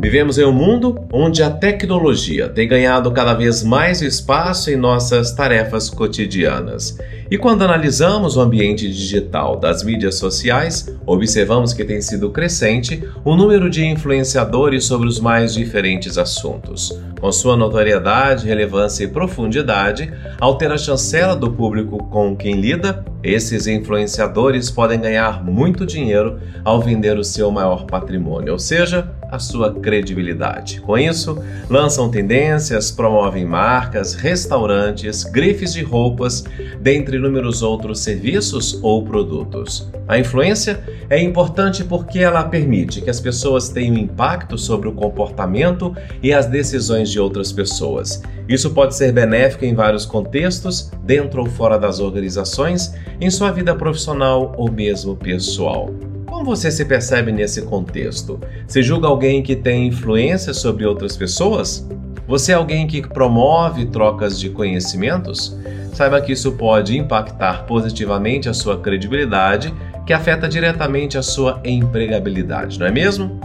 Vivemos em um mundo onde a tecnologia tem ganhado cada vez mais espaço em nossas tarefas cotidianas. E quando analisamos o ambiente digital das mídias sociais, observamos que tem sido crescente o número de influenciadores sobre os mais diferentes assuntos. Com sua notoriedade, relevância e profundidade, ao ter a chancela do público com quem lida, esses influenciadores podem ganhar muito dinheiro ao vender o seu maior patrimônio, ou seja, a sua credibilidade. Com isso, lançam tendências, promovem marcas, restaurantes, grifes de roupas, dentre inúmeros outros serviços ou produtos. A influência é importante porque ela permite que as pessoas tenham impacto sobre o comportamento e as decisões de outras pessoas. Isso pode ser benéfico em vários contextos, dentro ou fora das organizações, em sua vida profissional ou mesmo pessoal. Como você se percebe nesse contexto? Se julga alguém que tem influência sobre outras pessoas? Você é alguém que promove trocas de conhecimentos? Saiba que isso pode impactar positivamente a sua credibilidade, que afeta diretamente a sua empregabilidade, não é mesmo?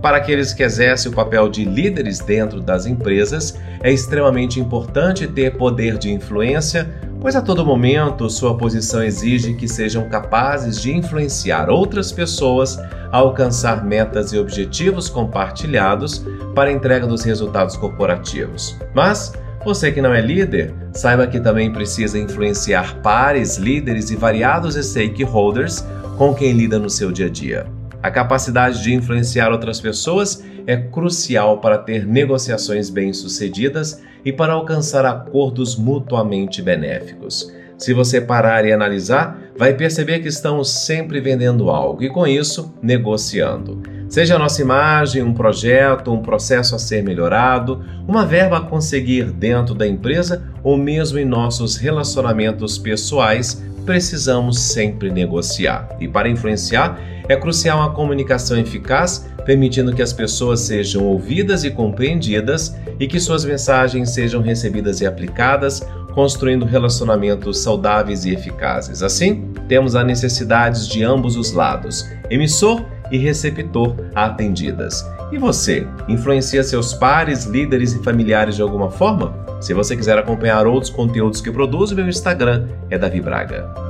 Para aqueles que exercem o papel de líderes dentro das empresas, é extremamente importante ter poder de influência, pois a todo momento sua posição exige que sejam capazes de influenciar outras pessoas a alcançar metas e objetivos compartilhados para a entrega dos resultados corporativos. Mas, você que não é líder, saiba que também precisa influenciar pares, líderes e variados stakeholders com quem lida no seu dia a dia. A capacidade de influenciar outras pessoas é crucial para ter negociações bem-sucedidas e para alcançar acordos mutuamente benéficos. Se você parar e analisar, vai perceber que estamos sempre vendendo algo e, com isso, negociando. Seja a nossa imagem, um projeto, um processo a ser melhorado, uma verba a conseguir dentro da empresa ou mesmo em nossos relacionamentos pessoais, precisamos sempre negociar. E para influenciar, é crucial a comunicação eficaz, permitindo que as pessoas sejam ouvidas e compreendidas e que suas mensagens sejam recebidas e aplicadas, construindo relacionamentos saudáveis e eficazes. Assim, temos a necessidades de ambos os lados, emissor e receptor atendidas. E você, influencia seus pares, líderes e familiares de alguma forma? Se você quiser acompanhar outros conteúdos que produzo, meu Instagram é Davi Braga.